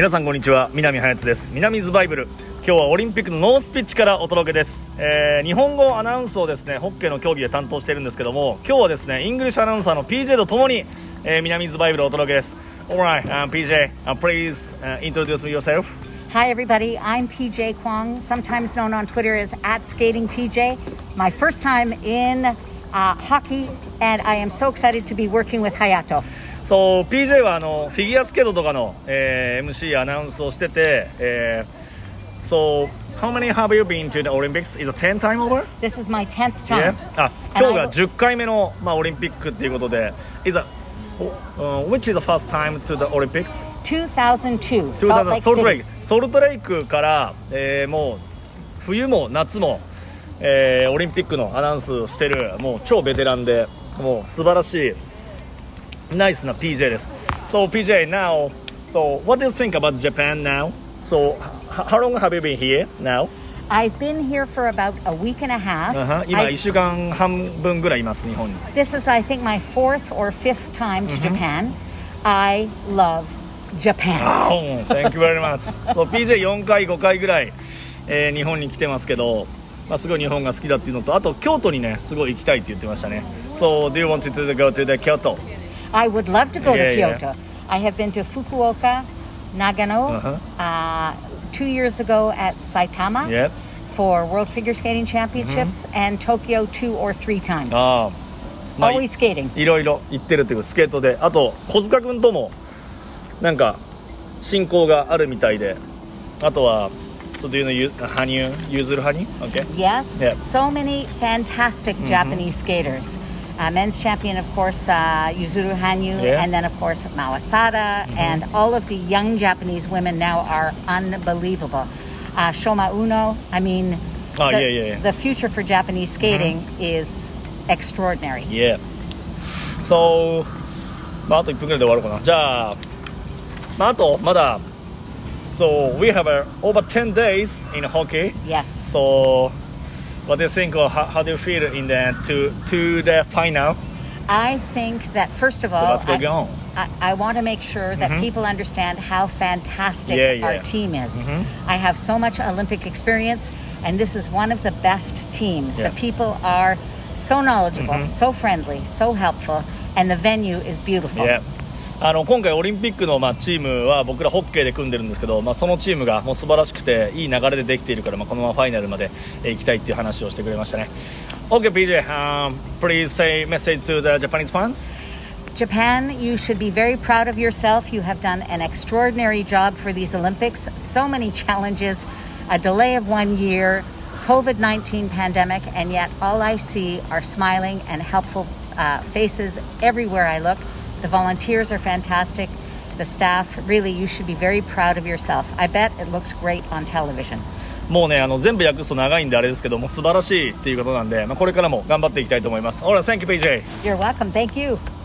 皆さんこんにちは南隼人です南ズバイブル今日はオリンピックの North Pitch からお届けです、えー、日本語アナウンスをですねホッケーの競技で担当しているんですけども今日はですね English アナウンサーの PJ とともに、えー、南ズバイブルをお届けです Alright、um, PJ、uh, please、uh, introduce yourself Hi, everybody. I'm PJ Kwong, sometimes known on Twitter as at Skating PJ. My first time in uh, hockey, and I am so excited to be working with Hayato. そう PJ はあのフィギュアスケートとかの、えー、MC アナウンスをしてて、えー、So how many have you been to the Olympics? Is it 10 time over? This is my 10th time. Yeah? あ今日が10回目の、まあ、オリンピックっていうことで Is it, uh, which is the first time to the Olympics? 2002 Salt Lake ソルトレイクソルトレイクから、えー、もう冬も夏も、えー、オリンピックのアナウンスしてるもう超ベテランでもう素晴らしいナイスな PJ です。So PJ, now, so what do you think about Japan now? So how long have you been here now? I've been here for about a week and a half. Uh-huh. 今1週間半分ぐらいいます日本に。This is I think my fourth or fifth time to Japan. I love Japan. Oh, thank you very much. so PJ4 回5回ぐらい、えー、日本に来てますけど。まあ、すごい日本が好きだっていうのとあと京都にねすごい行きたいって言ってましたね So do you want to go to the Kyoto? I would love to go yeah, to Kyoto. Yeah. I have been to Fukuoka, Nagano, uh-huh. uh, two years ago at Saitama yep. for World Figure Skating Championships, mm-hmm. and Tokyo two or three times. あまあ、Always skating. いろいろ行ってるっていうスケートで、あと小塚君ともなんか親交があるみたいで、あとは。So do you know Hanyu, Yuzuru Hanyu? Okay. Yes. Yep. So many fantastic mm-hmm. Japanese skaters. uh, men's champion, of course, uh, Yuzuru Hanyu, yeah. and then, of course, Mawasada, mm-hmm. and all of the young Japanese women now are unbelievable. Uh, Shoma Uno, I mean, oh, the, yeah, yeah, the, future for Japanese skating mm-hmm. is extraordinary. Yeah. So, まあ、あと1分ぐらいで終わるかな。じゃあ、まあ、あと、まだ、So, we have uh, over 10 days in hockey. Yes. So, what do you think or how, how do you feel in the to to the final? I think that first of all, so I, I, I, want to make sure that mm-hmm. people understand how fantastic yeah, yeah. our team is. Mm-hmm. I have so much Olympic experience, and this is one of the best teams. Yeah. The people are so knowledgeable, mm-hmm. so friendly, so helpful, and the venue is beautiful. Yeah. あの今回、オリンピックの、まあ、チームは僕らホッケーで組んでるんですけど、まあ、そのチームがもう素晴らしくていい流れでできているから、まあ、このままファイナルまで行きたいっていう話をしてくれましたね。OK, PJ,、um, please say message to the Japanese fans. Japan, you should be very proud of yourself. You have done an extraordinary job for these Olympics. So many challenges, a delay of one year, COVID 19 pandemic, and yet all I see are smiling and helpful uh, faces everywhere I look. The volunteers are fantastic. The staff, really, you should be very proud of yourself. I bet it looks great on television. もうね、あの全部訳すと長いんであれですけども素晴らしいっていうことなんで、まあ、これからも頑張っていきたいと思います。Alright, thank you, PJ. You're welcome. Thank you.